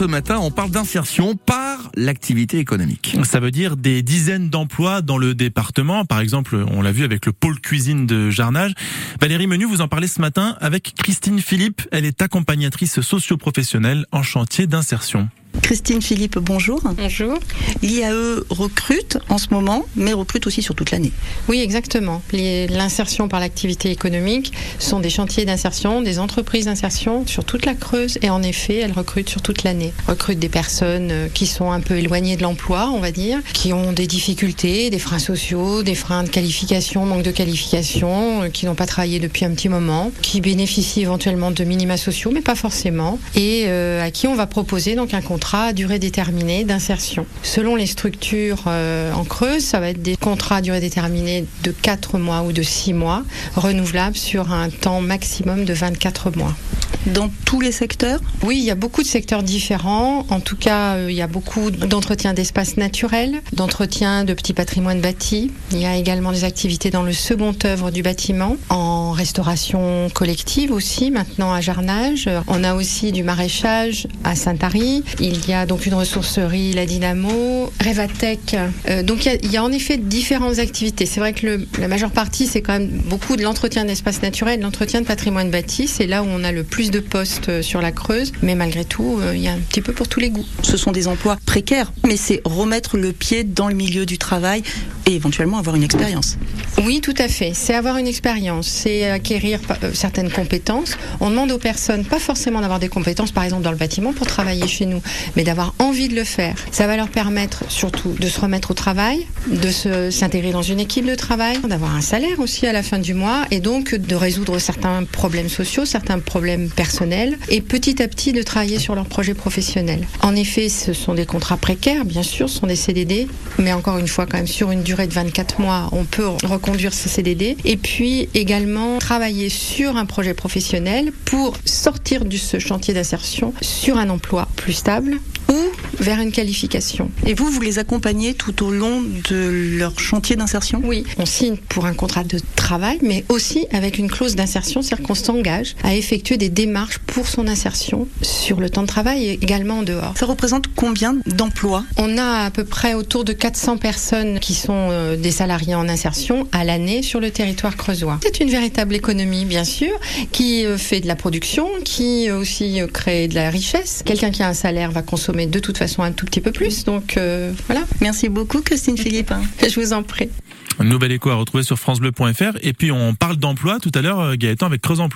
Ce matin, on parle d'insertion par l'activité économique. Ça veut dire des dizaines d'emplois dans le département. Par exemple, on l'a vu avec le pôle cuisine de Jarnage. Valérie Menu, vous en parlez ce matin avec Christine Philippe. Elle est accompagnatrice socio-professionnelle en chantier d'insertion. Christine Philippe, bonjour. Bonjour. L'IAE recrute en ce moment, mais recrute aussi sur toute l'année. Oui, exactement. L'insertion par l'activité économique sont des chantiers d'insertion, des entreprises d'insertion sur toute la Creuse et en effet, elles recrutent sur toute l'année. Recrutent des personnes euh, qui sont un peu éloignées de l'emploi, on va dire, qui ont des difficultés, des freins sociaux, des freins de qualification, manque de qualification, euh, qui n'ont pas travaillé depuis un petit moment, qui bénéficient éventuellement de minima sociaux, mais pas forcément, et euh, à qui on va proposer donc un contrat durée déterminée d'insertion. Selon les structures euh, en creuse, ça va être des contrats à durée déterminée de 4 mois ou de 6 mois, renouvelables sur un temps maximum de 24 mois. Dans tous les secteurs? Oui, il y a beaucoup de secteurs différents. En tout cas, euh, il y a beaucoup d'entretien d'espaces naturels, d'entretien de petits patrimoines bâtis. Il y a également des activités dans le second œuvre du bâtiment, en restauration collective aussi, maintenant à Jarnage. On a aussi du maraîchage à Saint-Ary. Il y a donc une ressourcerie, la Dynamo, Revatech. Euh, donc il y, a, en effet différentes activités. C'est vrai que la majeure partie, c'est quand même beaucoup de l'entretien d'espaces naturels, l'entretien de patrimoine bâti. C'est là où on a le plus de postes euh, sur la Creuse. Mais malgré tout, euh, il y a un petit peu pour tous les goûts. Ce sont des emplois précaires, mais c'est remettre le pied dans le milieu du travail éventuellement avoir une expérience. Oui, tout à fait. C'est avoir une expérience, c'est acquérir certaines compétences. On demande aux personnes pas forcément d'avoir des compétences, par exemple dans le bâtiment, pour travailler chez nous mais d'avoir envie de le faire. Ça va leur permettre surtout de se remettre au travail, de s'intégrer dans une équipe de travail, d'avoir un salaire aussi à la fin du mois et donc de résoudre certains problèmes sociaux, certains problèmes personnels et petit à petit de travailler sur leur projet professionnel. En effet, ce sont des contrats précaires, bien sûr, ce sont des CDD, mais encore une fois, quand même sur une durée de 24 mois, on peut reconduire ces CDD et puis également travailler sur un projet professionnel pour sortir de ce chantier d'insertion sur un emploi plus stable ou vers une qualification. Et vous, vous les accompagnez tout au long de leur chantier d'insertion? Oui, on signe pour un contrat de travail, mais aussi avec une clause d'insertion, c'est-à-dire qu'on s'engage à effectuer des démarches pour son insertion sur le temps de travail et également en dehors. Ça représente combien d'emplois? On a à peu près autour de 400 personnes qui sont euh, des salariés en insertion à l'année sur le territoire creusois. C'est une véritable économie, bien sûr, qui euh, fait de la production, qui aussi crée de la richesse. Quelqu'un qui a un salaire va consommer de toute façon un tout petit peu plus. Donc euh, voilà. Merci beaucoup Christine Philippe. Je vous en prie. Un nouvel écho à retrouver sur francebleu.fr et puis on parle d'emploi tout à l'heure Gaëtan avec Creuse Emploi.